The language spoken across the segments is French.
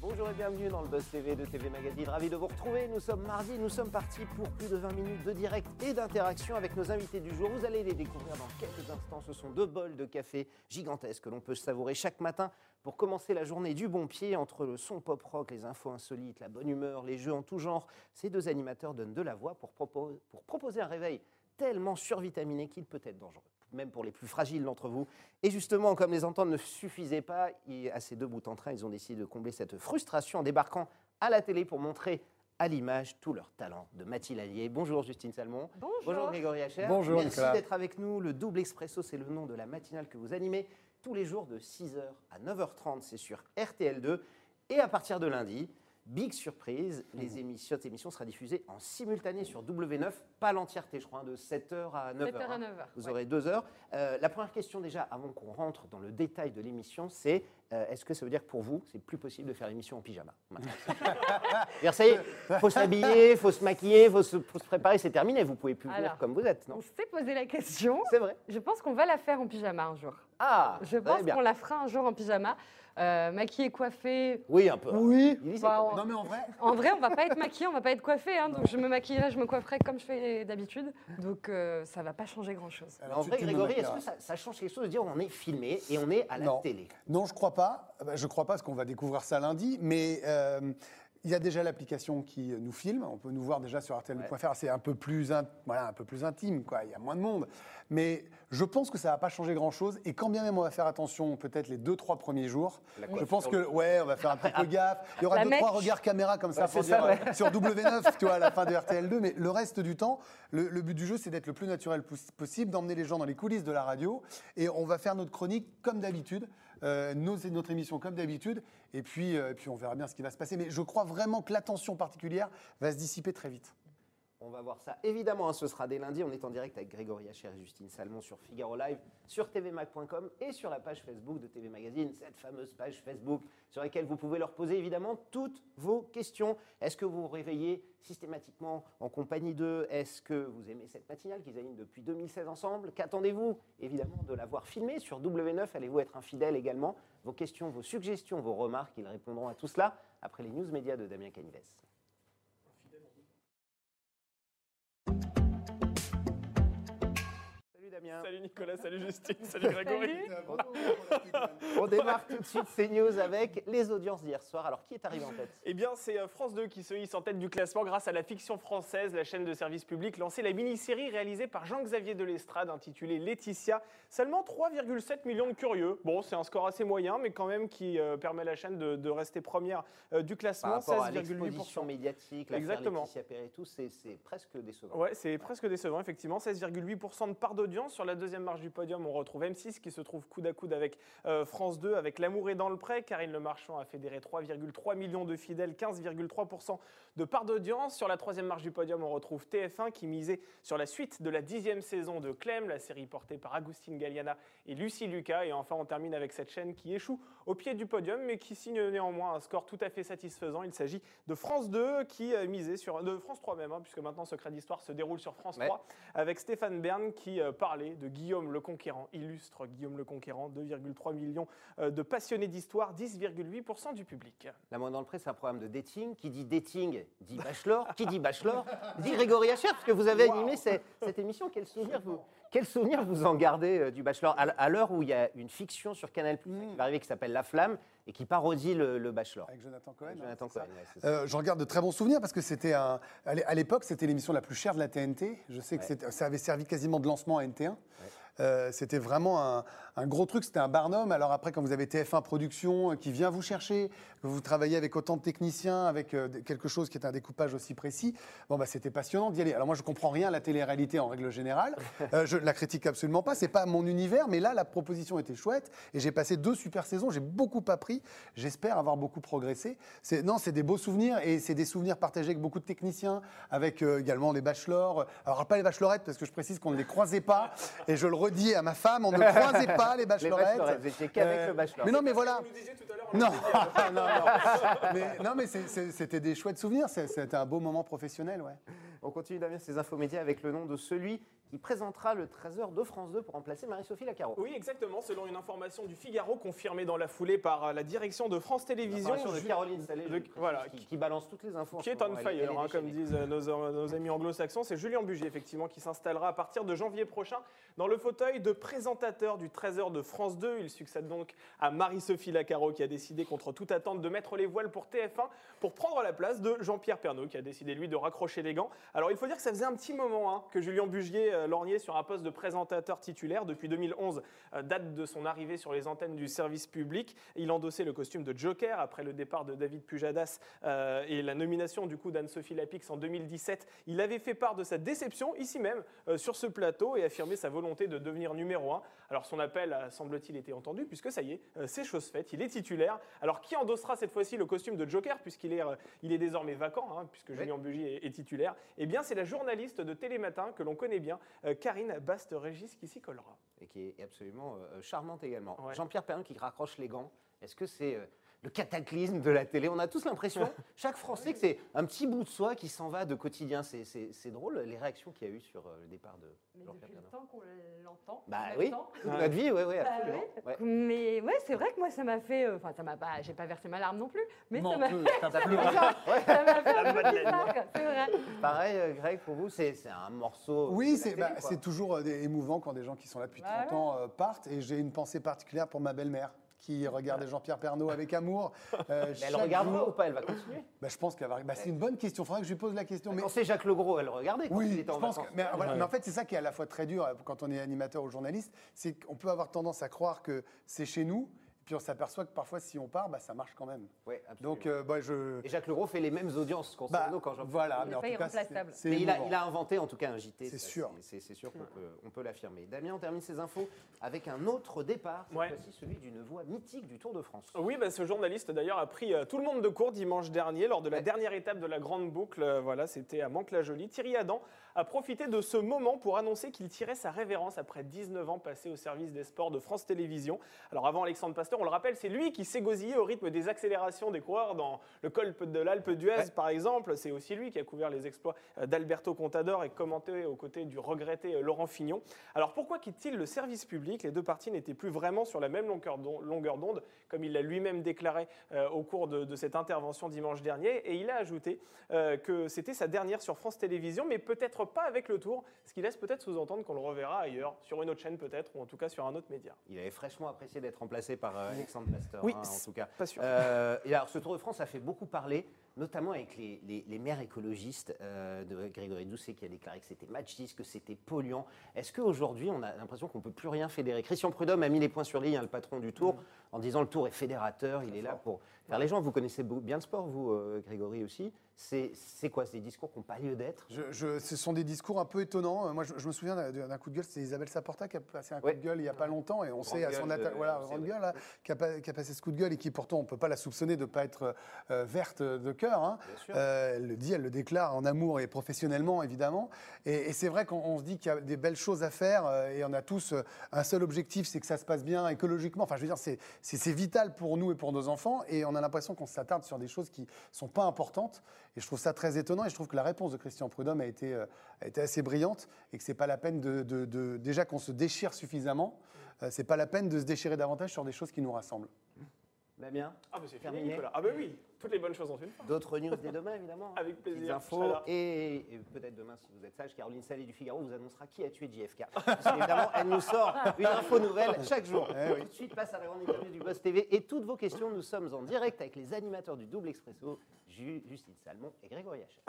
Bonjour et bienvenue dans le Buzz TV de TV Magazine. Ravi de vous retrouver. Nous sommes mardi, nous sommes partis pour plus de 20 minutes de direct et d'interaction avec nos invités du jour. Vous allez les découvrir dans quelques instants. Ce sont deux bols de café gigantesques que l'on peut savourer chaque matin pour commencer la journée du bon pied entre le son pop rock, les infos insolites, la bonne humeur, les jeux en tout genre. Ces deux animateurs donnent de la voix pour, propo- pour proposer un réveil tellement survitaminé qu'il peut être dangereux même pour les plus fragiles d'entre vous. Et justement, comme les ententes ne suffisaient pas, à ces deux bouts en train, ils ont décidé de combler cette frustration en débarquant à la télé pour montrer à l'image tout leur talent de Mathilde Allier. Bonjour Justine Salmon. Bonjour. Grégory Hacher. Bonjour, Merci Nicolas. d'être avec nous. Le double expresso, c'est le nom de la matinale que vous animez tous les jours de 6h à 9h30. C'est sur RTL2. Et à partir de lundi, big surprise, les émissions, cette émission sera diffusée en simultané sur W9, pas l'entièreté, je crois, hein, de 7h à 9h. 7h à hein. 9h, Vous ouais. aurez deux heures. Euh, la première question déjà, avant qu'on rentre dans le détail de l'émission, c'est euh, est-ce que ça veut dire que pour vous, c'est plus possible de faire l'émission en pyjama? C'est-à-dire, ça y est, faut s'habiller, faut se maquiller, faut se, faut se préparer, c'est terminé. Vous pouvez plus venir comme vous êtes, non? On s'est posé la question. C'est vrai. Je pense qu'on va la faire en pyjama un jour. Ah, Je pense bien. qu'on la fera un jour en pyjama. Euh, maquillée, coiffée. Oui, un peu. Oui. Bah, on- Non mais en vrai, En vrai, on va pas être maquillé, on va pas être coiffé. hein, donc je me maquillerai, je me coifferai comme je fais d'habitude. Donc euh, ça va pas changer grand-chose. En vrai, Grégory, est-ce que ça, ça change quelque chose de dire on est filmé et on est à la Non. télé? Non, je crois pas. Bah, Je crois pas parce qu'on va découvrir ça lundi, mais euh, il y a déjà l'application qui nous filme. On peut nous voir déjà sur RTL.fr. C'est un peu plus, in- voilà, un peu plus intime, quoi. Il y a moins de monde, mais je pense que ça va pas changer grand-chose. Et quand bien même on va faire attention, peut-être les deux trois premiers jours, je pense que ouais, on va faire un petit peu gaffe. Il y aura La deux mèche. trois regards caméra comme ça Ouais, pour ça, dire sur W9, tu vois, à la fin de RTL2. Mais le reste du temps, le, le but du jeu, c'est d'être le plus naturel pos- possible, d'emmener les gens dans les coulisses de la radio. Et on va faire notre chronique comme d'habitude, euh, nos- notre émission comme d'habitude. Et puis, euh, et puis on verra bien ce qui va se passer. Mais je crois vraiment que l'attention particulière va se dissiper très vite. On va voir ça. Évidemment, hein, ce sera dès lundi. On est en direct avec Grégory Hacher et Justine Salmon sur Figaro Live, sur tvmac.com et sur la page Facebook de TV Magazine, cette fameuse page Facebook sur laquelle vous pouvez leur poser évidemment toutes vos questions. Est-ce que vous vous réveillez systématiquement en compagnie d'eux? Est-ce que vous aimez cette matinale qu'ils animent depuis 2016 ensemble? Qu'attendez-vous évidemment de la voir filmée sur W9 Allez-vous être un fidèle également? Vos questions, vos suggestions, vos remarques, ils répondront à tout cela après les news médias de Damien Canives. Salut Damien. Salut Nicolas, salut Justine, salut Grégory. On démarre tout de suite ces news avec les audiences d'hier soir. Alors, qui est arrivé en tête Eh bien, c'est euh, France 2 qui se hisse en tête du classement grâce à la fiction française. La chaîne de service public lançait la mini-série réalisée par Jean-Xavier Delestrade intitulée Laetitia. Seulement 3,7 millions de curieux. Bon, c'est un score assez moyen, mais quand même qui euh, permet à la chaîne de, de rester première euh, du classement. rapport à l'exposition 16,8%. médiatique, Exactement. Laetitia Perret et tout, c'est c'est presque décevant. Ouais, c'est presque décevant, effectivement. 16,8% de part d'audience. Sur la deuxième marche du podium, on retrouve M6 qui se trouve coude à coude avec euh, France 2, avec L'amour est dans le prêt. Karine Le Marchand a fédéré 3,3 millions de fidèles, 15,3% de part d'audience. Sur la troisième marche du podium, on retrouve TF1 qui misait sur la suite de la dixième saison de Clem, la série portée par Agustine Galliana et Lucie Lucas. Et enfin, on termine avec cette chaîne qui échoue au pied du podium, mais qui signe néanmoins un score tout à fait satisfaisant. Il s'agit de France 2 qui euh, misait sur de France 3 même, hein, puisque maintenant Secret d'Histoire se déroule sur France Ouais. 3 avec Stéphane Bern qui euh, parlait de Guillaume le Conquérant, illustre Guillaume le Conquérant, 2,3 millions euh, de passionnés d'histoire, 10,8% du public. La main dans le pré, c'est un programme de dating. Qui dit dating dit bachelor. Qui dit bachelor dit Grégory Hacher, parce que vous avez animé ces- cette émission. Quel souvenir vous, quel souvenir vous en gardez euh, du bachelor À l'heure où il y a une fiction sur Canal qui va arriver qui s'appelle La Flamme et qui parodie le, le bachelor? Avec Jonathan Cohen. hein, Jonathan Cohen, ouais. Euh, je regarde de très bons souvenirs parce que c'était un. À l'é- à l'époque, c'était l'émission la plus chère de la TNT. Je sais que Ouais. ça avait servi quasiment de lancement à NT1. Euh, c'était vraiment un, un gros truc, c'était un barnum. Alors après, quand vous avez TF1 Production euh, qui vient vous chercher, que vous travaillez avec autant de techniciens, avec euh, quelque chose qui est un découpage aussi précis, bon, bah, c'était passionnant d'y aller. Alors moi, je comprends rien à la télé-réalité en règle générale. Euh, je la critique absolument pas. C'est pas mon univers, mais là, la proposition était chouette et j'ai passé deux super saisons. J'ai beaucoup appris. J'espère avoir beaucoup progressé. C'est, non, c'est des beaux souvenirs et c'est des souvenirs partagés avec beaucoup de techniciens, avec également les bachelors. Alors pas les bachelorettes parce que je précise qu'on ne les croisait pas et je le redis à ma femme, on ne croisait pas les Les bachelorettes. bachelorettes, vous étiez qu'avec Euh, le bachelor. Mais non, mais voilà. Vous nous disiez tout à l'heure. Non, non, non. Mais, non, mais c'était des chouettes souvenirs. C'est- C'était un beau moment professionnel, ouais. On continue Damien ces infos médias avec le nom de celui qui présentera le 13h de France 2 pour remplacer Marie-Sophie Lacaro. Oui, exactement. Selon une information du Figaro confirmée dans la foulée par euh, la direction de France Télévisions, de Caroline Salé, de- voilà, qui, qui balance toutes les infos. qui est on moment. Elle- elle fire, est hein, comme disent euh, nos, nos amis anglo-saxons. C'est Julien Bugier, effectivement, qui s'installera à partir de janvier prochain dans le fauteuil de présentateur du 13h de France 2. Il succède donc à Marie-Sophie Lacaro, qui a décidé, contre toute attente, de mettre les voiles pour TF1 pour prendre la place de Jean-Pierre Pernaut, qui a décidé, lui, de raccrocher les gants. Alors, il faut dire que ça faisait un petit moment hein, que Julien Bugier euh, lorgnait sur un poste de présentateur titulaire. Depuis 2011, euh, date de son arrivée sur les antennes du service public. Il endossait le costume de Joker après le départ de David Pujadas euh, et la nomination du coup d'Anne-Sophie Lapix en 2017. Il avait fait part de sa déception ici même euh, sur ce plateau et affirmé sa volonté de devenir numéro un. Alors son appel a, semble-t-il été entendu puisque ça y est, euh, c'est chose faite. Il est titulaire. Alors qui endossera cette fois-ci le costume de Joker puisqu'il est, il est désormais vacant hein, puisque Julien Bugy est, est titulaire? Eh bien c'est la journaliste de Télématin que l'on connaît bien, Karine Bast-Régis qui s'y collera. Et qui est absolument euh, charmante également. Ouais. Jean-Pierre Perrin qui raccroche les gants. Est-ce que c'est euh, le cataclysme de la télé On a tous l'impression, chaque Français, que c'est un petit bout de soi qui s'en va de quotidien. C'est- C'est c'est drôle, les réactions qu'il y a eu sur euh, le départ de Mais Jean-Pierre depuis le temps qu'on l'entend. Bah oui, toute notre vie, oui, oui, Bah. Ouais. Mais ouais, c'est vrai que moi, ça m'a fait. euh, Enfin, ça m'a pas. J'ai pas versé ma larme non plus. Mais Non, ça m'a fait. Ça m'a fait un peu c'est vrai. Pareil, euh, Greg, pour vous, c'est c'est un morceau. Oui, c'est bah, c'est toujours euh, émouvant quand des gens qui sont là depuis Bah 30 ans euh, partent. Et j'ai une pensée particulière pour ma belle-mère qui regardait Jean-Pierre Pernaut avec amour. euh, Mais elle regardera jour. ou pas Elle va continuer. Bah, je pense qu'elle va. Bah, c'est une bonne question. Il faudrait que je lui pose la question. Mais Quand c'est Jacques Legros, elle regardait quand il Oui, était je en pense que, mais, voilà, mais en fait, c'est ça qui est à la fois très dur euh, quand on est animateur ou journaliste, c'est qu'on peut avoir tendance à croire que c'est chez nous, puis on s'aperçoit que parfois, si on part, bah, ça marche quand même. Absolument. Donc, euh, bah, je. Et Jacques Legros fait les mêmes audiences qu'on bah, quand voilà, Il mais en pas tout cas, c'est- irremplaçable. c'est Mais il a, émouvant. il a inventé en tout cas un JT. C'est ça, sûr. C'est c'est sûr qu'on peut, on peut l'affirmer. Damien, on termine ces infos avec un autre départ, cette Ouais. fois-ci celui d'une voix mythique du Tour de France. Oui, bah, ce journaliste d'ailleurs a pris euh, tout le monde de court dimanche dernier lors de la Ouais. dernière étape de la grande boucle. Euh, voilà, c'était à Mantes-la-Jolie. Thierry Adam a profité de ce moment pour annoncer qu'il tirait sa révérence après 19 ans passés au service des sports de France Télévisions. Alors avant Alexandre Pasteur, on le rappelle, c'est lui qui s'égosillait au rythme des accélérations des coureurs dans le col de l'Alpe d'Huez, Ouais. par exemple. C'est aussi lui qui a couvert les exploits euh, d'Alberto Contador et commenté aux côtés du regretté euh, Laurent Fignon. Alors pourquoi quitte-t-il le service public? Les deux parties n'étaient plus vraiment sur la même longueur d'on- longueur d'onde, comme il l'a lui-même déclaré euh, au cours de, de cette intervention dimanche dernier. Et il a ajouté euh, que c'était sa dernière sur France Télévisions, mais peut-être pas avec le tour, ce qui laisse peut-être sous-entendre qu'on le reverra ailleurs, sur une autre chaîne peut-être, ou en tout cas sur un autre média. Il avait fraîchement apprécié d'être remplacé par euh, Alexandre Pasteur, Oui, hein, en tout cas. Pas sûr. Euh, et alors, ce Tour de France a fait beaucoup parler, notamment avec les, les- les maires écologistes euh, de Grégory Doucet qui a déclaré que c'était machiste, que c'était polluant. Est-ce qu'aujourd'hui, on a l'impression qu'on ne peut plus rien fédérer? Christian Prudhomme a mis les points sur les i, hein, le patron du Tour, en disant le Tour est fédérateur, il est là pour faire les gens. Vous connaissez bien le sport, vous, euh, Grégory aussi. C'est quoi C'est des discours qui n'ont pas lieu d'être? Je- je- ce sont des discours un peu étonnants. Euh, Moi, je, je me souviens d'un coup de gueule, c'est Isabelle Saporta qui a passé un coup de gueule il n'y a pas longtemps, et on sait à son attaque, voilà, on sait, grande gueule, là, qui, a, pas- qui a passé ce coup de gueule et qui pourtant on ne peut pas la soupçonner de ne pas être euh, verte de cœur. Hein. Euh, elle le dit, elle le déclare en amour et professionnellement évidemment. Et, et c'est vrai qu'on on se dit qu'il y a des belles choses à faire euh, et on a tous euh, un seul objectif, c'est que ça se passe bien écologiquement. Enfin, je veux dire, c'est vital pour nous et pour nos enfants. Et on a l'impression qu'on s'attarde sur des choses qui sont pas importantes. Et je trouve ça très étonnant. Et je trouve que la réponse de Christian Prudhomme a été, a été assez brillante et que c'est pas la peine de, de- de- déjà qu'on se déchire suffisamment. c'est pas la peine de se déchirer davantage sur des choses qui nous rassemblent. Damien Ah, bah c'est fini, Terminé. Nicolas. Ah, bah oui, toutes les bonnes choses en une fois. D'autres news dès demain, évidemment. hein. Avec plaisir. Serai infos. Et, et peut-être demain, si vous êtes sage, Caroline Salé du Figaro vous annoncera qui a tué JFK. Parce qu'évidemment, elle nous sort une info nouvelle chaque jour. Eh Tout de suite, passe à la grande interview du Boss TV. Et toutes vos questions, nous sommes en direct avec les animateurs du Double Expresso, Ju- Justine Salmon et Grégory Hachet.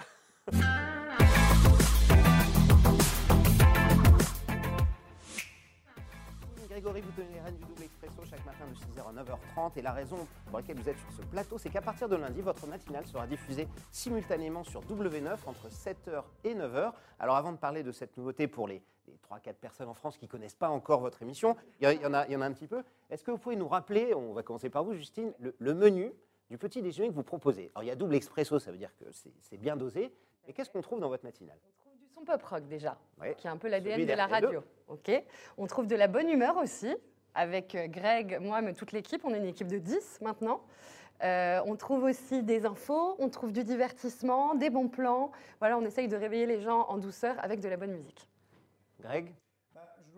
Grégory, vous tenez les rênes du double expresso chaque matin de 6h à 9h30. Et la raison pour laquelle vous êtes sur ce plateau, c'est qu'à partir de lundi, votre matinale sera diffusée simultanément sur W9 entre 7h et 9h. Alors avant de parler de cette nouveauté pour les, les 3-4 personnes en France qui ne connaissent pas encore votre émission, il y, en a, un petit peu. Est-ce que vous pouvez nous rappeler, on va commencer par vous Justine, le, le menu du petit déjeuner que vous proposez? Alors il y a double expresso, ça veut dire que c'est bien dosé. Mais qu'est-ce qu'on trouve dans votre matinale? Son pop rock déjà, qui est un peu l'ADN de la d'RTL2. radio. Ok? On trouve de la bonne humeur aussi, avec euh, Greg, moi, mais toute l'équipe. On est une équipe de 10 maintenant. Euh, on trouve aussi des infos, on trouve du divertissement, des bons plans. Voilà, on essaye de réveiller les gens en douceur avec de la bonne musique. Greg?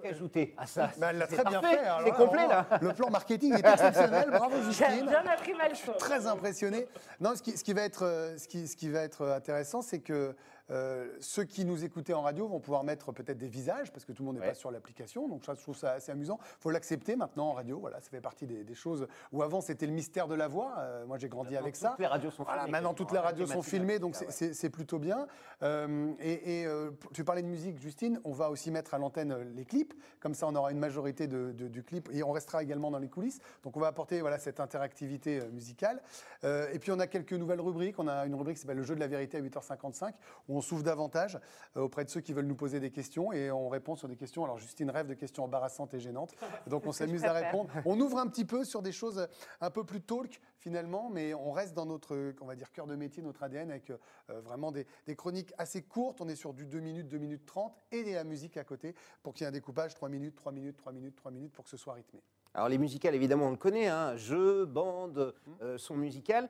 Qu'ajouter à ça? Bah, elle l'a C'est très bien parfait, fait. C'est complet là. Le plan marketing est exceptionnel. Bravo J'ai Justine. bien appris ma leçon. Très impressionné. Non, ce qui, ce qui va être, euh, ce qui, ce qui va être intéressant, c'est que euh, ceux qui nous écoutaient en radio vont pouvoir mettre peut-être des visages, parce que tout le monde n'est Ouais. pas sur l'application. Donc ça, je trouve ça assez amusant. Il faut l'accepter maintenant en radio. Voilà, ça fait partie des, des choses où avant c'était le mystère de la voix. Euh, moi, j'ai grandi avec ça. Toutes les radios sont Voilà, filmées. maintenant toutes les radios sont filmées, donc c'est- ouais. c'est c'est plutôt bien. Euh, et et, tu parlais de musique, Justine, on va aussi mettre à l'antenne les clips, comme ça on aura une majorité de, de- du clip, et on restera également dans les coulisses. Donc on va apporter voilà, cette interactivité musicale. Et puis on a quelques nouvelles rubriques, on a une rubrique qui s'appelle le jeu de la vérité à 8h55, où on s'ouvre davantage euh, auprès de ceux qui veulent nous poser des questions, et on répond sur des questions. Alors Justine rêve de questions embarrassantes et gênantes, donc on s'amuse à répondre. On ouvre un petit peu sur des choses un peu plus talk finalement, mais on reste dans notre, euh, on va dire, cœur de métier, notre ADN, avec euh, vraiment des, des chroniques assez courtes. On est sur du 2 minutes, 2 minutes 30, et de la musique à côté, pour qu'il y ait un découpage 3 minutes, 3 minutes, 3 minutes, 3 minutes, pour que ce soit rythmé. Alors les musicales, évidemment, on le connaît, hein, jeux, bandes, euh, son musical,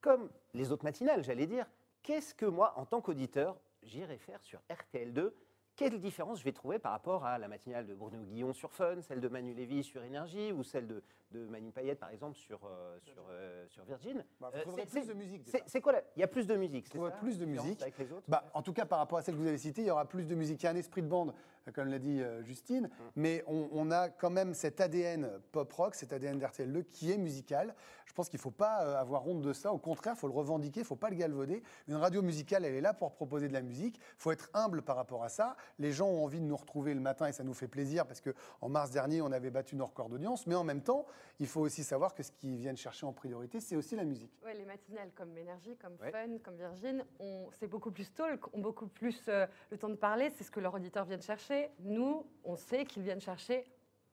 comme les autres matinales, j'allais dire. Qu'est-ce que moi, en tant qu'auditeur, j'irai faire sur RTL2 Quelle différence je vais trouver par rapport à la matinale de Bruno Guillon sur Fun, celle de Manu Lévy sur Énergie ou celle de, de Manu Payette, par exemple, sur, euh, sur, euh, sur Virgin Bah, vous Euh, trouverez plus de musique, c'est- quoi la- Il y a plus de musique, c'est trouverez ça, plus de musique. Avec les autres Bah, en tout cas, par rapport à celle que vous avez citée, il y aura plus de musique. Il y a un esprit de bande, comme l'a dit euh, Justine, mais on, on a quand même cet ADN pop-rock, cet ADN d'RTL2 qui est musical. Je pense qu'il ne faut pas euh, avoir honte de ça. Au contraire, il faut le revendiquer, il ne faut pas le galvauder. Une radio musicale, elle est là pour proposer de la musique. Il faut être humble par rapport à ça. Les gens ont envie de nous retrouver le matin et ça nous fait plaisir parce qu'en mars dernier, on avait battu nos records d'audience. Mais en même temps, il faut aussi savoir que ce qu'ils viennent chercher en priorité, c'est aussi la musique. Ouais, les matinales comme Énergie, comme Ouais. Fun, comme Virgin, c'est beaucoup plus talk, ont beaucoup plus euh, le temps de parler, c'est ce que leurs auditeurs viennent chercher. Nous, on sait qu'ils viennent chercher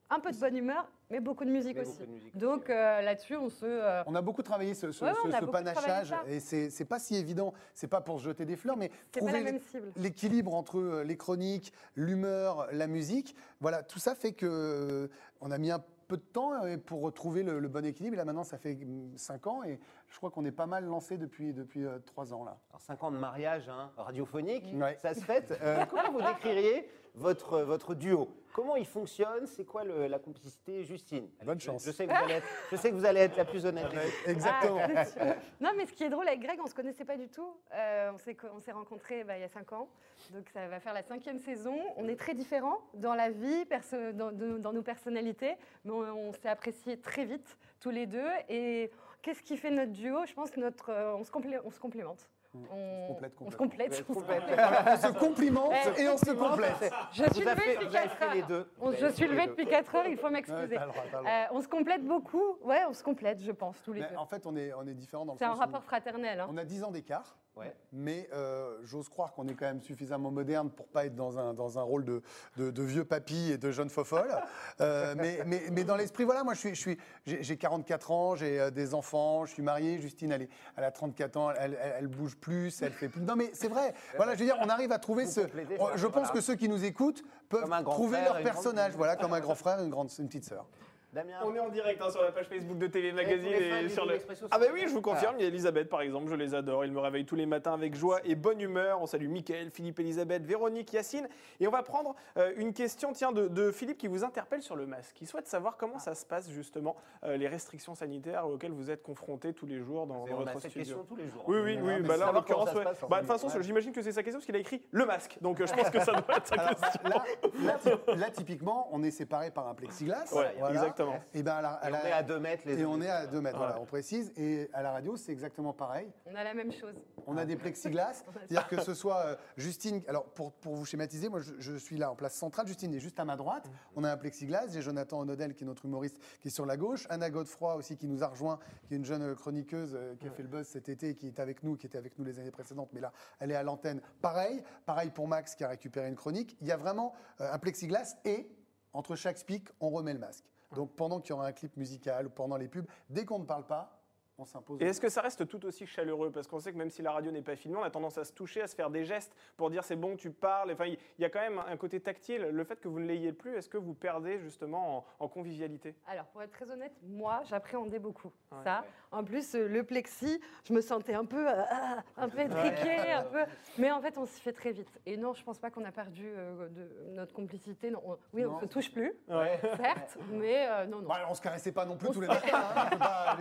un peu de bonne humeur, mais beaucoup de musique Mais aussi. beaucoup de musique Donc euh, là-dessus, on se... euh, On a beaucoup travaillé ce, ce- Ouais, ce- ce panachage et c'est pas si évident. C'est pas pour se jeter des fleurs, mais trouver l'équilibre entre les chroniques, l'humeur, la musique. Voilà, tout ça fait que on a mis un peu de temps euh, pour retrouver le, le bon équilibre. Et là maintenant, ça fait 5 ans et je crois qu'on est pas mal lancé depuis depuis 3 ans là. Alors, 5 ans de mariage hein, radiophonique, Ouais. ça se fête. Euh, comment vous décririez votre, votre duo Comment il fonctionne? C'est quoi le- la complicité, Justine? Bonne Je- chance. Je, sais que vous allez être, je sais que vous allez être la plus honnête. des deux. Exactement. Ah, c'est sûr. non, mais ce qui est drôle avec Greg, on se connaissait pas du tout. Euh, on s'est co- on s'est rencontrés bah, il y a cinq ans, donc ça va faire la cinquième saison. On est très différents dans la vie, perso- dans, de- dans nos personnalités, mais on, on s'est appréciés très vite tous les deux. Et qu'est-ce qui fait notre duo? Je pense que notre, euh, on, se complé- on se complémente. On, complète on se complète. On se complète. on se complimente Eh, et on se complète. Je suis levée depuis vous avez 4 fait les heures. je suis levée depuis 4 heures, il faut m'excuser. Euh, on se complète beaucoup. Ouais, on se complète, je pense, tous les Mais deux. en fait, on est on est différents dans le C'est un rapport fraternel. hein. On a 10 ans d'écart. Ouais. Mais euh, j'ose croire qu'on est quand même suffisamment moderne pour pas être dans un, dans un rôle de, de, de vieux papy et de jeune fofolle. Euh, mais, mais, mais dans l'esprit, voilà, moi je suis, je suis, j'ai j'ai 44 ans, j'ai euh, des enfants, je suis marié. Justine, elle, est- elle a 34 ans, elle, elle, elle bouge plus, elle fait plus. Non, mais c'est vrai. Voilà, je veux dire, on arrive à trouver Vous ce. complétez Je pense voilà. que ceux qui nous écoutent peuvent trouver frère, leur personnage, voilà, comme un grand frère, une grande, une petite sœur. Damien On est en direct hein, sur la page Facebook de TV Magazine et sur le. Ah bah oui, je vous confirme, il y a Elisabeth par exemple, je les adore, ils me réveillent tous les matins avec joie et bonne humeur. On salue Mickaël, Philippe, Elisabeth, Véronique, Yacine. Et on va prendre euh, une question tiens, de, de Philippe qui vous interpelle sur le masque. Il souhaite savoir comment ça se passe justement, euh, les restrictions sanitaires auxquelles vous êtes confrontés tous les jours dans, dans votre cette studio. question tous les jours. Oui, oui, Ah, oui. Bah là, en l'occurrence, ouais. Bah, de toute façon, j'imagine que c'est sa question parce qu'il a écrit le masque. Donc euh, je pense que ça doit être sa question. là, là, ty- là, typiquement, on est séparés par un plexiglas. Exactement. Exactement. Et, ben à la- à Et la- on est à 2 mètres les et on est à autres. 2 mètres, voilà, Ouais. on précise. Et à la radio, c'est exactement pareil. On a la même chose. On a des plexiglas, c'est-à-dire que ce soit euh, Justine. Alors pour, pour vous schématiser, moi je, je suis là en place centrale. Justine est juste à ma droite. On a un plexiglas. J'ai Jonathan Onodel qui est notre humoriste qui est sur la gauche. Anna Godefroy aussi qui nous a rejoint, qui est une jeune chroniqueuse euh, qui a fait le buzz cet été, et qui est avec nous, qui était avec nous les années précédentes, mais là elle est à l'antenne. Pareil, pareil pour Max qui a récupéré une chronique. Il y a vraiment euh, un plexiglas et entre chaque speak, on remet le masque. Donc pendant qu'il y aura un clip musical ou pendant les pubs, dès qu'on ne parle pas, on s'impose. Et est-ce que ça reste tout aussi chaleureux? Parce qu'on sait que même si la radio n'est pas filmée, on a tendance à se toucher, à se faire des gestes pour dire c'est bon, tu parles. Enfin, il y a quand même un côté tactile. Le fait que vous ne l'ayez plus, est-ce que vous perdez justement en, en convivialité? Alors, pour être très honnête, moi, j'appréhendais beaucoup Ouais. ça. En plus, euh, le plexi, je me sentais un peu, euh, ah, un peu étriquée, un peu. Mais en fait, on s'y fait très vite. Et non, je pense pas qu'on a perdu euh, de notre complicité. Non, on- oui, on Non. se touche plus, Ouais. certes, mais euh, non, non. Bah, on se caressait pas non plus On tous les matins. hein,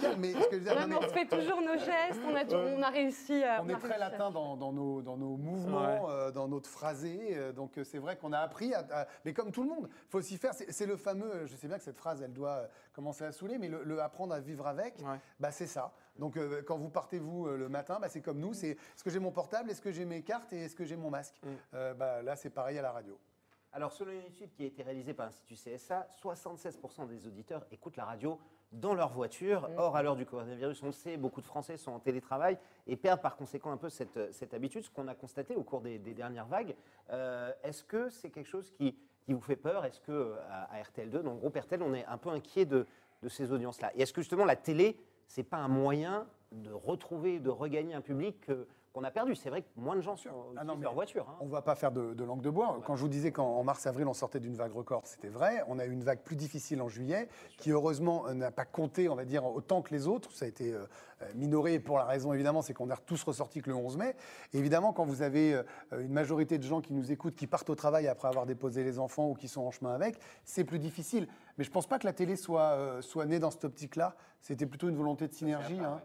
faut pas dire, restons calmes. Mais ce que je veux dire, Non, non, mais mais on fait toujours nos gestes, on a, on a réussi à. on est très latin dans, dans nos, dans nos mouvements, euh, dans notre phrasé. euh, donc euh, c'est vrai qu'on a appris, à, à- mais comme tout le monde, il faut aussi faire. C'est le fameux. Je sais bien que cette phrase, elle doit commencer à saouler, mais le, le apprendre à vivre avec, Ouais. bah, c'est ça. Donc euh, quand vous partez vous le matin, bah, c'est comme nous. C'est est-ce que j'ai mon portable, est-ce que j'ai mes cartes et est-ce que j'ai mon masque Mm. Euh, bah, Là, c'est pareil à la radio. Alors, selon une étude qui a été réalisée par l'Institut CSA, 76% des auditeurs écoutent la radio dans leur voiture. Or, à l'heure du coronavirus, on le sait, beaucoup de Français sont en télétravail et perdent par conséquent un peu cette, cette habitude, ce qu'on a constaté au cours des, des dernières vagues. Euh, Est-ce que c'est quelque chose qui, qui vous fait peur? Est-ce que euh, à, à RTL2, dans le groupe RTL, on est un peu inquiet de, de ces audiences-là? Et est-ce que justement la télé, c'est pas un moyen de retrouver, de regagner un public que- qu'on a perdu C'est vrai que moins de gens sont Ah non, utilisent mais leur voiture. hein. On ne va pas faire de, de langue de bois. Quand je vous disais qu'en mars-avril, on sortait d'une vague record, c'était vrai. On a eu une vague plus difficile en juillet, qui heureusement euh, n'a pas compté, on va dire, autant que les autres. Ça a été euh, euh, minoré pour la raison, évidemment, c'est qu'on est tous ressortis que le 11 mai. Et évidemment, quand vous avez une majorité de gens qui nous écoutent, qui partent au travail après avoir déposé les enfants ou qui sont en chemin avec, c'est plus difficile. Mais je ne pense pas que la télé soit, soit née dans cette optique-là. C'était plutôt une volonté de synergie. hein.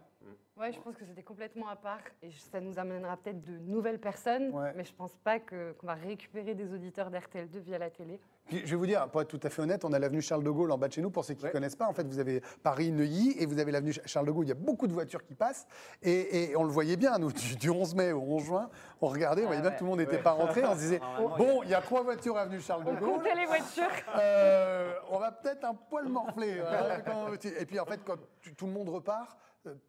Ouais, je pense que c'était complètement à part et ça nous amènera peut-être de nouvelles personnes, Ouais. mais je pense pas qu'on va récupérer des auditeurs d'RTL2 via la télé. Puis, je vais vous dire, pour être tout à fait honnête, on a l'avenue Charles de Gaulle en bas de chez nous. Pour ceux qui ne Ouais. connaissent pas, en fait, vous avez Paris-Neuilly et vous avez l'avenue Charles de Gaulle. Il y a beaucoup de voitures qui passent et, et on le voyait bien, nous, du, du 11 mai au 11 juin, on regardait, on voyait bien que tout le monde n'était pas rentré. On se disait, bon, il y a trois voitures avenue Charles de On Gaulle. comptait les voitures. Euh, on va peut-être un poil morfler. tu- et puis, en fait, quand tout le monde repart,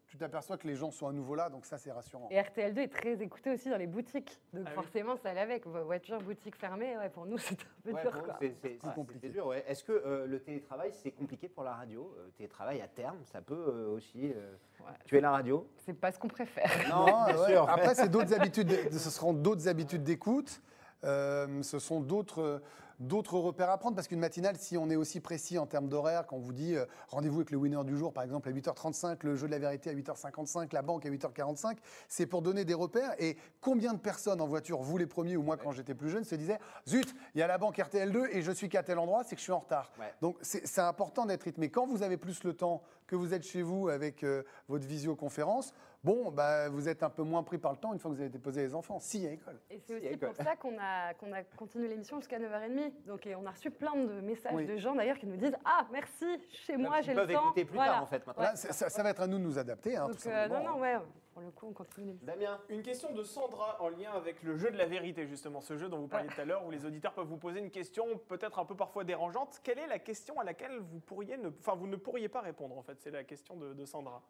tu t'aperçois que les gens sont à nouveau là, donc ça, c'est rassurant. Et RTL2 est très écouté aussi dans les boutiques. Donc Ah oui. forcément, ça allait avec. Vo- Voiture, boutique fermée, ouais, pour nous, c'est un peu Ouais, dur. c'est- compliqué. ouais. Est-ce que euh, le télétravail, c'est compliqué pour la radio? Euh, Télétravail à terme, ça peut euh, aussi euh, Ouais. tuer la radio? C'est pas ce qu'on préfère. Non, Non, bien ouais. sûr. Après, c'est d'autres habitudes. de- ce seront d'autres habitudes d'écoute. Euh, ce sont d'autres d'autres repères à prendre parce qu'une matinale, si on est aussi précis en termes d'horaire, quand on vous dit euh, rendez-vous avec le winner du jour, par exemple à 8h35, le jeu de la vérité à 8h55, la banque à 8h45, c'est pour donner des repères. Et combien de personnes en voiture, vous les premiers ou moi quand j'étais plus jeune, se disaient zut, il y a la banque RTL2 et je suis qu'à tel endroit, c'est que je suis en retard. Ouais. Donc c'est important d'être rythmé. Quand vous avez plus le temps, que vous êtes chez vous avec euh, votre visioconférence, bon, bah, vous êtes un peu moins pris par le temps une fois que vous avez déposé les enfants, si à l'école. Et c'est Si, aussi pour ça qu'on a, qu'on a continué l'émission jusqu'à 9h30. Donc et on a reçu plein de messages Oui. de gens d'ailleurs qui nous disent Ah, merci, chez moi Ils j'ai le peuvent temps. écouter plus Voilà. tard, en fait, maintenant. Là, ça, va être à nous de nous adapter. Hein, Donc tout euh, non, non, ouais, pour le coup, on continue l'émission. Damien Une question de Sandra en lien avec le jeu de la vérité, justement, ce jeu dont vous parliez tout à l'heure, où les auditeurs peuvent vous poser une question peut-être un peu parfois dérangeante. Quelle est la question à laquelle vous pourriez ne, enfin, vous ne pourriez pas répondre, en fait? C'est la question de, de Sandra.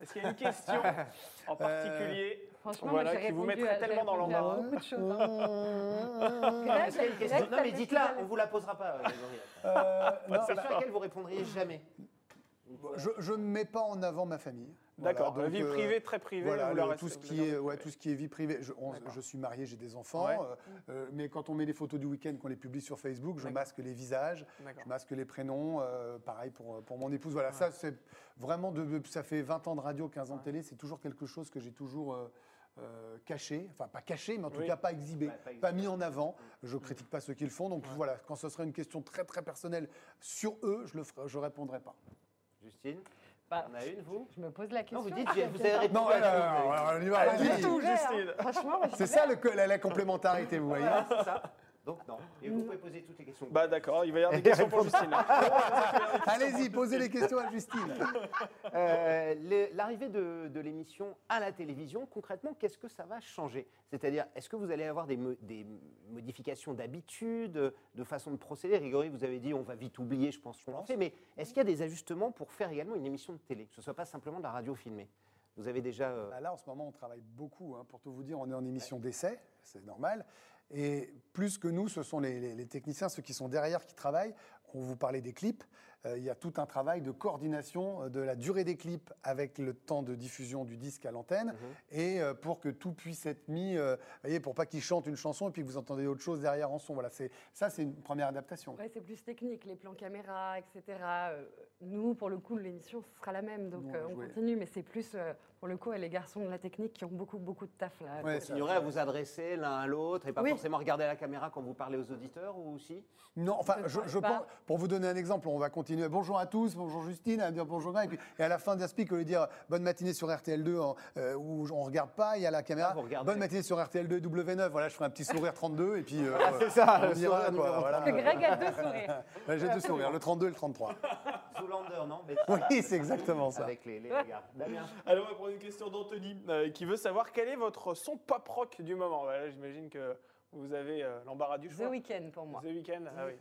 Est-ce qu'il y a une question en particulier Franchement, Voilà, moi, j'ai qui vous répondu mettrait à- j'ai tellement dans répondu à l'embarras. beaucoup de choses. hein. Est-ce qu'il y a une question Greg, Non, mais dites-la, on vous la posera pas. euh, Grégory. Euh, non, C'est question à laquelle vous répondriez jamais. Je, je ne mets pas en avant ma famille. D'accord, Voilà, la vie euh, privée, très privée. Voilà, le- tout, ce qui est, ouais, tout ce qui est vie privée. Je, on- D'accord. je suis marié, j'ai des enfants. Ouais. euh, euh, mais quand on met les photos du week-end, qu'on les publie sur Facebook, je masque les visages, D'accord. je masque les prénoms. euh, pareil pour, pour mon épouse. Voilà, ça, c'est vraiment. De, ça fait 20 ans de radio, 15 ans de télé. C'est toujours quelque chose que j'ai toujours. euh, euh, caché, enfin pas caché, mais en tout Oui. cas pas exhibé, pas mis en avant. Je critique pas ceux qui le font, donc voilà, quand ce serait une question très très personnelle sur eux, je le ferai, je répondrai pas. Justine Bah, On a une, vous? Je me pose la question. Non, vous dites, vous avez répondu Non, à alors, tout. alors, on y va, Alors, allez-y. dites tout. Justine. Franchement, moi, je C'est ça le, la, la complémentarité, vous voyez. Voilà, c'est ça. Donc non. Et vous pouvez poser toutes les questions. Bah d'accord, il va y avoir des questions pour Justine. là. Allez-y, posez les questions à Justine. Euh, L'arrivée de, de l'émission à la télévision, concrètement, qu'est-ce que ça va changer? C'est-à-dire, est-ce que vous allez avoir des, mo- des modifications d'habitude, de façon de procéder? Grégory, vous avez dit on va vite oublier, je pense qu'on en fait, mais est-ce qu'il y a des ajustements pour faire également une émission de télé, que ce ne soit pas simplement de la radio filmée Vous avez déjà... euh, Bah là, en ce moment, on travaille beaucoup. hein. Pour tout vous dire, on est en émission d'essai, c'est normal. Et plus que nous, ce sont les, les- les techniciens, ceux qui sont derrière, qui travaillent. On vous parlait des clips. Euh, il y a tout un travail de coordination euh, de la durée des clips avec le temps de diffusion du disque à l'antenne. Mhm. Et euh, pour que tout puisse être mis, euh, vous voyez, pour pas qu'ils chantent une chanson et puis que vous entendez autre chose derrière en son. Voilà, c'est ça, c'est une première adaptation. Ouais, c'est plus technique, les plans caméra, etc. Nous, pour le coup, l'émission ce sera la même, donc Nous, on euh, continue, mais c'est plus, euh, pour le coup, les garçons de la technique qui ont beaucoup, beaucoup de taf là. Ouais, Continuerez à vous adresser l'un à l'autre et pas Oui. forcément regarder à la caméra quand vous parlez aux auditeurs ou aussi Non, enfin, Je je, pense je pas. pense, pour vous donner un exemple, on va continuer. Bonjour à tous, bonjour Justine, à dire bonjour et puis et à la fin d'un speak, au lieu de dire bonne matinée sur RTL2 en- euh, où on regarde pas, il y a la caméra. Ah, bonne matinée sur RTL2 W9. Voilà, je ferai un petit sourire 32 et puis. euh, Ah, c'est ça, on le dira, sourire quoi, voilà. Parce que Greg a deux sourires. Ouais, J'ai deux sourires, le 32 et le 33. Zoolander, non Mais Oui, c'est exactement ça. Avec les, les regards. Damien Alors on va prendre une question d'Anthony euh, qui veut savoir quel est votre son pop rock du moment. Voilà, J'imagine que vous avez euh, l'embarras du The choix. Weeknd pour moi. The Weeknd, ah oui.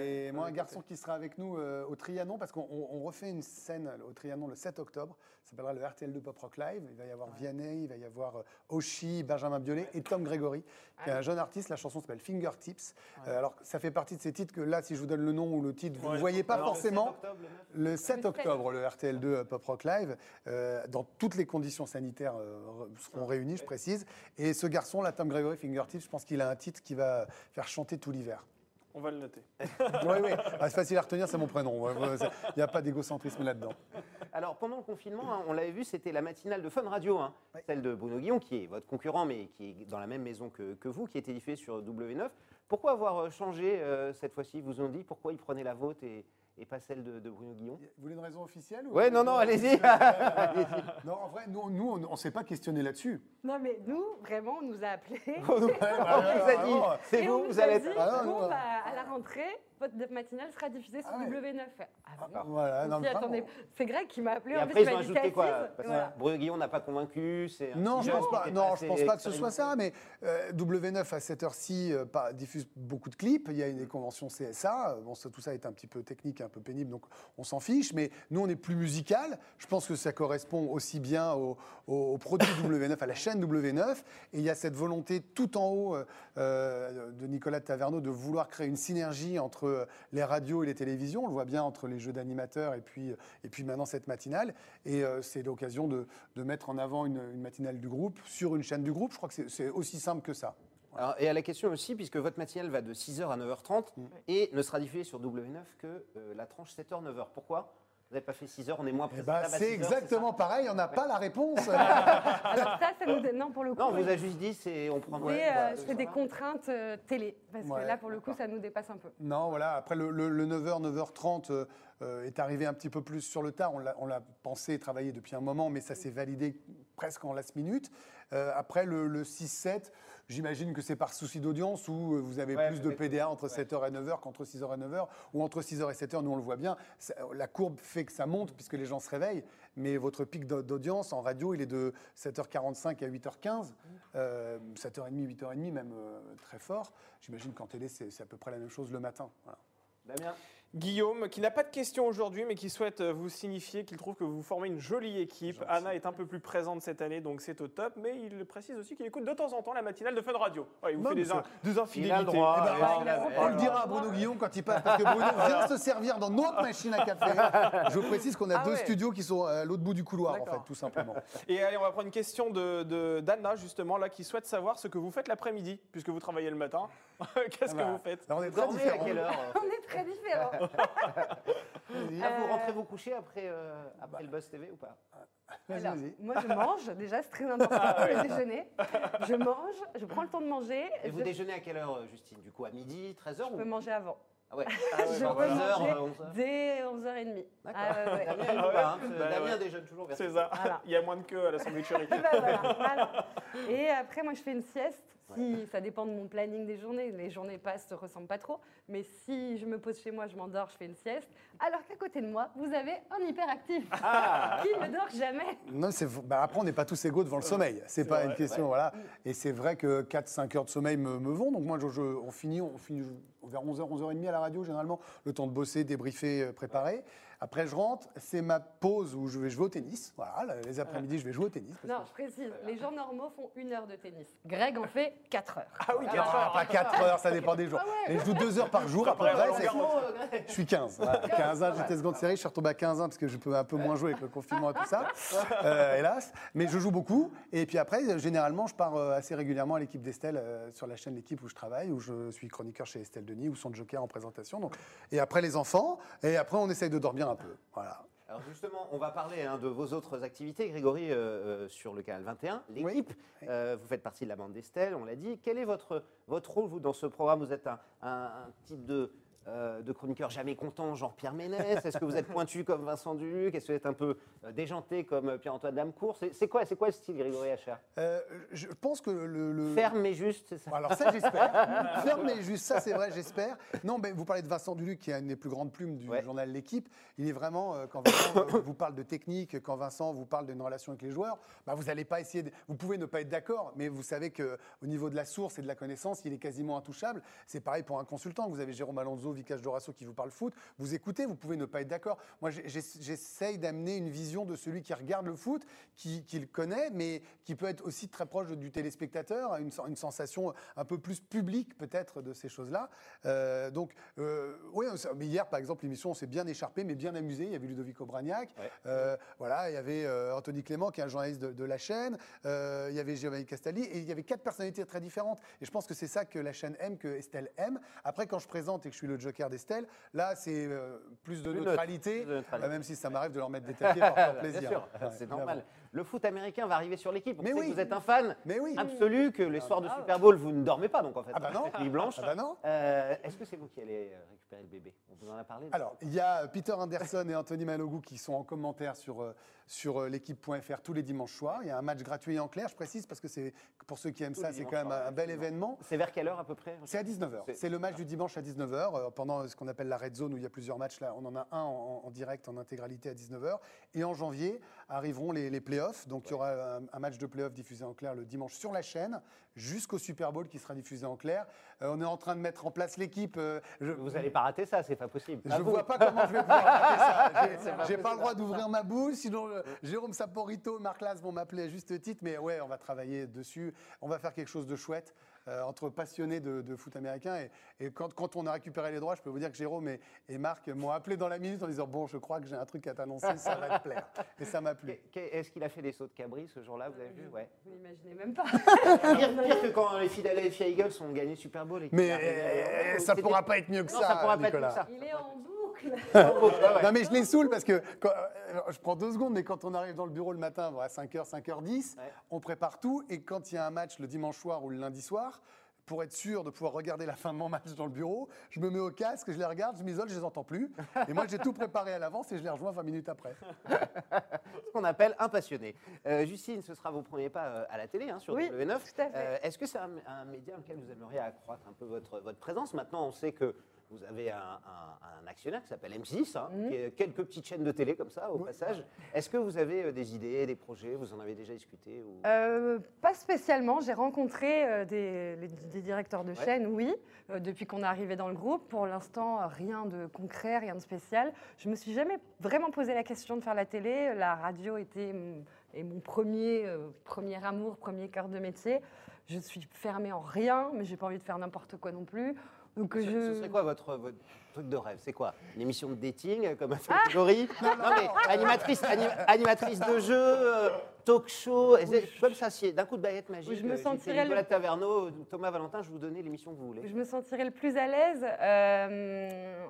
Et moi, un garçon qui sera avec nous euh, au Trianon, parce qu'on on- on refait une scène au Trianon le 7 octobre. Ça s'appellera le RTL2 Pop Rock Live. Il va y avoir Vianney, il va y avoir euh, Oshi, Benjamin Biolay et Tom Grégory, qui est un jeune artiste. La chanson s'appelle Fingertips. Euh, alors, ça fait partie de ces titres que là, si je vous donne le nom ou le titre, vous ne Ouais. voyez pas Alors, le 7 forcément. octobre, le neuf Le 7 Le 7. octobre, le RTL2 euh, Pop Rock Live, euh, dans toutes les conditions sanitaires euh, re- seront réunies, je précise. Et ce garçon, là, Tom Gregory Fingertips, je pense qu'il a un titre qui va faire chanter tout l'hiver. On va le noter. Oui, oui, Ah, c'est facile à retenir, c'est mon prénom. Il n'y a pas d'égocentrisme là-dedans. Alors, pendant le confinement, hein, on l'avait vu, c'était la matinale de Fun Radio, hein, Oui. celle de Bruno Guillon, qui est votre concurrent, mais qui est dans la même maison que, que vous, qui était diffusée sur W9. Pourquoi avoir euh, changé euh, cette fois-ci? Vous ont dit pourquoi ils prenaient la vôtre et, et pas celle de, de Bruno Guillon Vous voulez une raison officielle ou- Ouais, non, non, allez-y. Non, en vrai, nous, nous, on ne s'est pas questionné là-dessus. Non, mais nous, vraiment, on nous a appelés. on vous a dit, c'est vous, nous vous allez être. Ah non, bon, non. bah, à la rentrée, votre matinale sera diffusée sur Ah ouais. W9. Ah Voilà, non, attendait. C'est Greg qui m'a appelé. Et en après, ils il ont ajouté quoi Parce voilà. que n'a pas convaincu. un Non, je pense pas. Non, je pense pas que ce soit ça, mais euh, W9 à cette heure-ci euh, diffuse beaucoup de clips. Il y a une convention CSA. Euh, Bon, ça- tout ça est un petit peu technique, un peu pénible, donc on s'en fiche. Mais nous, on est plus musical. Je pense que ça correspond aussi bien au, au- au produit W9, à la chaîne W9. Et il y a cette volonté tout en haut euh, de Nicolas Taverneau de vouloir créer une synergie entre les radios et les télévisions. On le voit bien entre les jeux d'animateurs et puis, et puis maintenant cette matinale. Et euh, c'est l'occasion de, de mettre en avant une, une matinale du groupe sur une chaîne du groupe. Je crois que c'est- aussi simple que ça. Alors, et à la question aussi, puisque votre matinale va de 6h à 9h30 Mm. et ne sera diffusée sur W9 que euh, la tranche 7h-9h. Pourquoi? Vous n'avez pas fait 6h, on est moins Eh présentable ben, à c'est 6 heures, exactement pareil. On n'a pas la réponse. Alors ça, ça nous... dé- Non, pour le coup, Non, on vous a juste dit, c'est on prend. c'est euh, c'est des contraintes euh, télé. Parce Ouais, que là, pour le coup, ça nous dépasse un peu. Non, voilà. Après, le, le- le 9h, 9h30 euh, euh, est arrivé un petit peu plus sur le tard. On l'a- On l'a pensé et travaillé depuis un moment, mais ça s'est validé presque en last minute. Euh, après, le, le 6-7, j'imagine que c'est par souci d'audience où euh, vous avez Ouais, plus de. PDA entre 7h et 9h qu'entre 6h et 9h, ou entre 6h et 7h, nous on le voit bien. Ça- La courbe fait que ça monte puisque les gens se réveillent, mais votre pic d'au- d'audience en radio, il est de 7h45 à 8h15, euh, 7h30, 8h30 même euh, très fort. J'imagine qu'en télé, c'est c'est à peu près la même chose le matin. Voilà. Damien? Guillaume, qui n'a pas de questions aujourd'hui, mais qui souhaite euh, vous signifier qu'il trouve que vous formez une jolie équipe. Gentil. Anna est un peu plus présente cette année, donc c'est au top. Mais il précise aussi qu'il écoute de temps en temps la matinale de Fun Radio. Ouais, il vous Non, fait des, in- des Il a infidélités. le droit. Eh ben, il le on droit. le dira à Bruno Guillaume quand il passe, parce que Bruno vient se servir dans notre machine à café. Je vous précise qu'on a Ah deux ouais. studios qui sont à l'autre bout du couloir, en fait, tout simplement. Et allez, on va prendre une question de, de- d'Anna, justement, là, qui souhaite savoir ce que vous faites l'après-midi, puisque vous travaillez le matin. Qu'est-ce Ah que bah, vous faites on est très à différents. quelle heure On est très différents. Là, vous Euh, rentrez vous coucher après, euh, après le Buzz TV ou pas? Alors, moi, je mange. Déjà, c'est très important pour le déjeuner. Je mange, je prends le temps de manger. Et vous je déjeunez à quelle heure, euh, Justine? Du coup, à midi, 13h peux ou manger avant. Ah ouais. je genre peux 10h, manger 11h. dès 11h30. D'accord. Ah, ouais, ouais. Damien, Ah ouais hein, Bah Damien ouais. déjeune toujours vers C'est 16h. ça. Voilà. Il y a moins de queue à la sandwicherie. Voilà, voilà. Et après, moi, je fais une sieste. Si, ça dépend de mon planning des journées. Les journées passent, se ressemblent pas trop. Mais si je me pose chez moi, je m'endors, je fais une sieste. Alors qu'à côté de moi, vous avez un hyperactif Ah. qui ne dort jamais. Non, c'est bah, après, on n'est pas tous égaux devant le sommeil. C'est pas vrai, une question, voilà. Et c'est vrai que 4-5 heures de sommeil me, me vont. Donc moi, je, je- on finit, on finit vers 11h, 11h30 à la radio, généralement, le temps de bosser, débriefer, euh, préparer. Après, je rentre, c'est ma pause où je vais jouer au tennis. Voilà, les après-midi, je vais jouer au tennis. parce Non, que- je précise, les gens normaux font une heure de tennis. Greg en fait 4 heures. Ah oui, 4 heures. pas 4 heures, ça dépend des jours. Mais je joue 2 heures par jour à peu Après. Je suis 15. Voilà. 15 ans, j'étais seconde série, je suis retombé à 15 ans parce que je peux un peu moins jouer avec le confinement et tout ça, euh, hélas. Mais je joue beaucoup. Et puis après, généralement, je pars euh, assez régulièrement à l'équipe d'Estelle euh, sur la chaîne L'équipe où je travaille, où je suis chroniqueur chez Estelle Denis, où son joker en présentation. Donc, et après, les enfants. Et après, on essaye de dormir un peu. Voilà. Alors justement, on va parler hein, de vos autres activités, Grégory, euh, euh, sur le canal 21, l'équipe. Oui. Euh, vous faites partie de la bande d'Estelle, on l'a dit. Quel est votre, votre rôle, vous, dans ce programme? Vous êtes un, un- un type de, euh, de chroniqueur jamais content, genre Pierre Ménès Est-ce que vous êtes pointu comme Vincent Duluc Est-ce que vous êtes un peu euh, déjanté comme euh, Pierre-Antoine Damecourt C'est c'est quoi, c'est quoi le style, Grégory Hacher? Euh, je pense que le. le- Ferme mais juste, c'est ça Alors ça, j'espère. Ferme, mais juste ça, c'est vrai, j'espère. Non, mais vous parlez de Vincent Duluc, qui est une des plus grandes plumes du Ouais. journal L'équipe. Il est vraiment, euh, quand Vincent vous parle de technique, quand Vincent vous parle d'une relation avec les joueurs, bah, vous n'allez pas essayer. De, vous pouvez ne pas être d'accord, mais vous savez que au niveau de la source et de la connaissance, il est quasiment intouchable. C'est pareil pour un consultant. Vous avez Jérôme Alonso, Vicage Dorasso qui vous parle foot. Vous écoutez, vous pouvez ne pas être d'accord. Moi, j'essaye d'amener une vision de celui qui regarde le foot, qui, qui le connaît, mais qui peut être aussi très proche du téléspectateur, une, sen- une sensation un peu plus publique peut-être de ces choses-là. Euh, donc, euh, oui, mais hier, par exemple, l'émission, on s'est bien écharpé, mais bien amusé. Il y avait Ludovic Obraniak, Ouais. euh, voilà, il y avait Anthony Clément, qui est un journaliste de, de la chaîne, il y avait Giovanni Castaldi, et il y avait quatre personnalités très différentes. Et je pense que c'est ça que la chaîne aime, que Estelle aime. Après, quand je présente et que je suis le joker d'Estelle, là, c'est euh, plus de Plus neutre, neutralité, plus de neutralité. euh, même si ça m'arrive de leur mettre des taquets par faire plaisir. Bien sûr, Ouais, c'est normal. Le foot américain va arriver sur l'équipe. Mais oui. que vous êtes un fan Mais oui. absolu, que les soirs de Super Bowl, vous ne dormez pas, donc en fait. Ah bah non. Blanche. Ah bah non. Euh, Est-ce que c'est vous qui allez récupérer le bébé? On vous en a parlé Alors, il y a Peter Anderson et Anthony Malogou qui sont en commentaire sur, sur euh, l'équipe.fr tous les dimanches soirs. Il y a un match gratuit et en clair, je précise, parce que c'est pour ceux qui aiment Tous ça, c'est quand même un, bel événement. C'est vers quelle heure à peu près C'est à 19h. C'est- C'est le match du dimanche à 19h, euh, pendant ce qu'on appelle la Red Zone, où il y a plusieurs matchs. Là, on en a un en, en direct, en intégralité à 19h. Et en janvier arriveront les, les playoffs. Donc il y aura un, un match de playoffs diffusé en clair le dimanche sur la chaîne, jusqu'au Super Bowl qui sera diffusé en clair. Euh, on est en train de mettre en place l'équipe. euh, je- Vous n'allez pas rater ça, c'est pas possible. je ne vois pas comment je vais pouvoir rater ça. J'ai- pas pas le droit d'ouvrir ma bouche, sinon euh, Jérôme Saporito, Marc Las vont m'appeler à juste titre. Mais ouais, on va travailler dessus. On va faire quelque chose de chouette euh, entre passionnés de, de foot américain. Et, et quand, quand on a récupéré les droits, je peux vous dire que Jérôme et, et Marc m'ont appelé dans la minute en disant Bon, je crois que j'ai un truc à t'annoncer, ça va te plaire. Et ça m'a plu. Est-ce qu'il a fait des sauts de cabri ce jour-là Vous avez vu? Ouais. Vous n'imaginez même pas. Pire, pire que quand les Philadelphia Eagles ont gagné Super Bowl. et Mais euh, euh, ça c'était- pourra pas être mieux que Non, ça, ça pourra pas être mieux Nicolas. que ça. Il est en boucle. Non mais je les saoule parce que quand- euh, je prends deux secondes, mais quand on arrive dans le bureau le matin à 5h, 5h10, Ouais. on prépare tout et quand il y a un match le dimanche soir ou le lundi soir, pour être sûr de pouvoir regarder la fin de mon match dans le bureau, je me mets au casque, je les regarde, je m'isole, je les entends plus. Et moi j'ai tout préparé à l'avance et je les rejoins 20 minutes après. ce qu'on appelle un passionné. Euh, Justine, ce sera vos premiers pas euh, à la télé hein, sur Oui, W9. tout à fait. Euh, Est-ce que c'est un, un média dans lequel vous aimeriez accroître un peu votre, votre présence? Maintenant, on sait que vous avez un, un- un actionnaire qui s'appelle M6, hein, Mhm. qui est quelques petites chaînes de télé comme ça, au passage. Est-ce que vous avez euh, des idées, des projets? Vous en avez déjà discuté ou... Euh, pas spécialement. J'ai rencontré euh, des, directeurs de Ouais. chaîne, oui, depuis qu'on est arrivé dans le groupe. Pour l'instant, rien de concret, rien de spécial. Je me suis jamais vraiment posé la question de faire la télé. La radio était mon, est mon premier, euh, premier amour, premier cœur de métier. Je suis fermée en rien, mais j'ai pas envie de faire n'importe quoi non plus. Donc Ce, je... ce serait quoi votre, votre truc de rêve? C'est quoi? Une émission de dating euh, comme a fait Ah Grégory non, mais animatrice, anim- animatrice de jeu, euh, talk show, c'est comme ça, d'un coup de baguette magique. Oui, je me euh, le- Nicolas Taverneau, Thomas Valentin, je vous donnais l'émission que vous voulez. Je me sentirais le plus à l'aise. euh,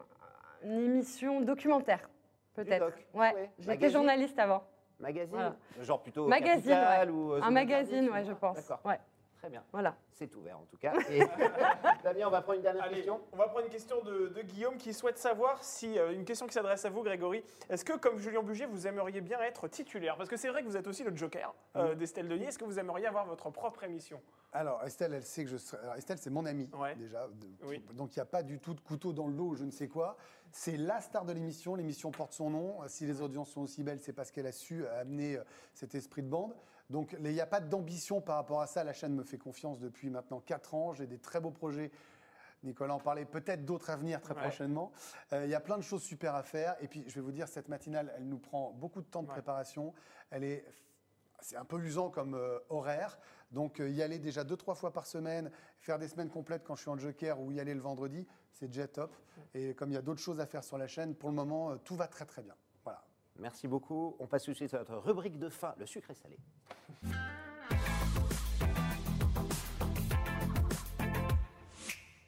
une émission documentaire, peut-être. Ouais. ouais. J'étais journaliste avant. Magazine? Voilà. Genre plutôt Magazine, ouais. ou euh, Un magazine, ouais, je pense. D'accord. Ouais. Très bien. Voilà. C'est ouvert en tout cas. Et Damien, on va prendre une dernière Allez, question. on va prendre une question de, de Guillaume qui souhaite savoir si, euh, une question qui s'adresse à vous, Grégory, est-ce que, comme Julien Bugier, vous aimeriez bien être titulaire? Parce que c'est vrai que vous êtes aussi le joker euh, d'Estelle Denis. Est-ce que vous aimeriez avoir votre propre émission? Alors, Estelle, elle sait que je serai. alors, Estelle, c'est mon amie, Ouais. déjà. de- Oui. Donc, il n'y a pas du tout de couteau dans le dos ou je ne sais quoi. C'est la star de l'émission. L'émission porte son nom. Si les audiences sont aussi belles, c'est parce qu'elle a su amener euh, cet esprit de bande. Donc, il n'y a pas d'ambition par rapport à ça. La chaîne me fait confiance depuis maintenant 4 ans. J'ai des très beaux projets. Nicolas en parlait, peut-être d'autres à venir très Ouais. prochainement. Euh, Il y a plein de choses super à faire. Et puis, je vais vous dire, cette matinale, elle nous prend beaucoup de temps de Ouais. préparation. Elle est c'est un peu usant comme euh, horaire. Donc euh, y aller déjà deux, trois fois par semaine, faire des semaines complètes quand je suis en joker ou y aller le vendredi, c'est déjà top. Et comme il y a d'autres choses à faire sur la chaîne, pour le moment, euh, tout va très très bien. Merci beaucoup. On passe tout de suite à notre rubrique de fin, le sucré salé.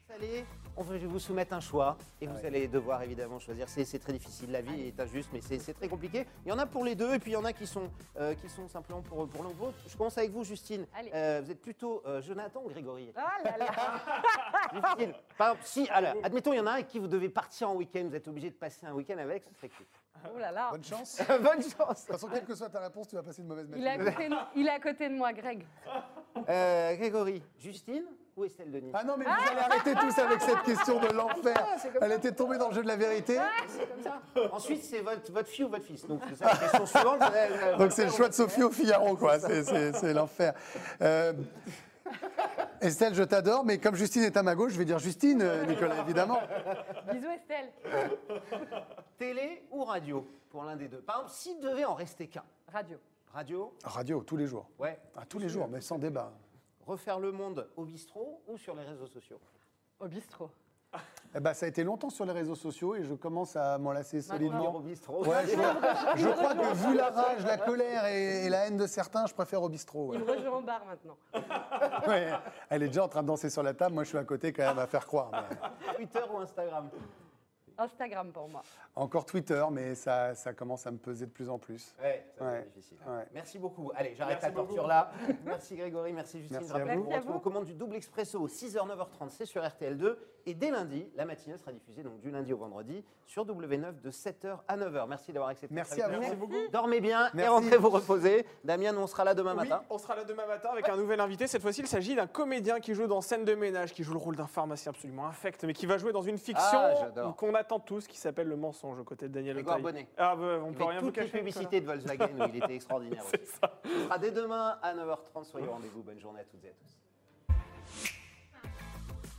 Salé, on vais vous soumettre un choix et vous ouais. allez devoir évidemment choisir. C'est très difficile, la vie est injuste, mais c'est très compliqué. Il y en a pour les deux et puis il y en a qui sont, euh, qui sont simplement pour, pour l'un ou l'autre. Je commence avec vous, Justine. Allez. Euh, vous êtes plutôt euh, Jonathan ou Grégory? Ah là là. Justine, par exemple, si, alors, admettons, il y en a un avec qui vous devez partir en week-end, vous êtes obligé de passer un week-end avec, ce serait cool. Oh là là. Bonne chance. Bonne chance. De toute façon, quelle que soit ta réponse, tu vas passer une mauvaise Il est, à matinée. côté de, il est à côté de moi, Greg. Euh, Grégory, Justine ou Estelle Denis? Ah non, mais vous allez arrêter tous avec cette question de l'enfer. c'est comme Elle était tombée dans le jeu de la vérité. Ensuite, c'est votre, votre fille ou votre fils? Donc, c'est ça, la question suivante. euh, Donc c'est le choix de Sophie au Figaro, quoi. C'est- C'est c'est l'enfer. Euh, Estelle, je t'adore, mais comme Justine est à ma gauche, je vais dire Justine, euh, Nicolas, évidemment. Bisous, Estelle. Télé ou radio Pour l'un des deux? Par exemple, s'il devait en rester qu'un. Radio. Radio, Radio, tous les jours. ouais. Ah, tous les jours, mais sans débat. Refaire le monde au bistrot ou sur les réseaux sociaux? Au bistrot. Eh ben, ça a été longtemps sur les réseaux sociaux et je commence à m'en lasser Dire solidement. au bistrot. Ouais, je, je crois que vu la rage, la colère et, et la haine de certains, je préfère au bistrot. Il me rejoint en bar maintenant. Ouais. Elle est déjà en train de danser sur la table, moi je suis à côté quand même à faire croire. mais- Twitter ou Instagram? Instagram pour moi. Encore Twitter, mais ça, ça commence à me peser de plus en plus. Ouais, ça Ouais, difficile. hein. ouais. Merci beaucoup. Allez, j'arrête la torture beaucoup. là. Merci Grégory, merci Justine. Merci Je rappelle à vous. vous retrouvez vous. aux commandes du double expresso 6h, 9h30, c'est sur RTL2. Et dès lundi, la matinée sera diffusée donc du lundi au vendredi sur W9 de 7h à 9h. Merci d'avoir accepté. Merci à vous. invitation. Merci beaucoup. Dormez bien et Merci. rentrez vous reposer. Damien, nous on sera là demain Oui, matin. on sera là demain matin avec un nouvel invité. Cette fois-ci, il s'agit d'un comédien qui joue dans Scène de ménage, qui joue le rôle d'un pharmacien absolument infect, mais qui va jouer dans une fiction Ah, qu'on attend tous, qui s'appelle Le mensonge aux côtés de Daniel Grégoire. Bonnet. Ah, bah, on peut rien vous cacher. publicités de Volkswagen où il était extraordinaire. C'est ça. Ce sera dès demain à 9h30. Soyez au rendez-vous. Bonne journée à toutes et à tous.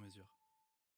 sur mesure.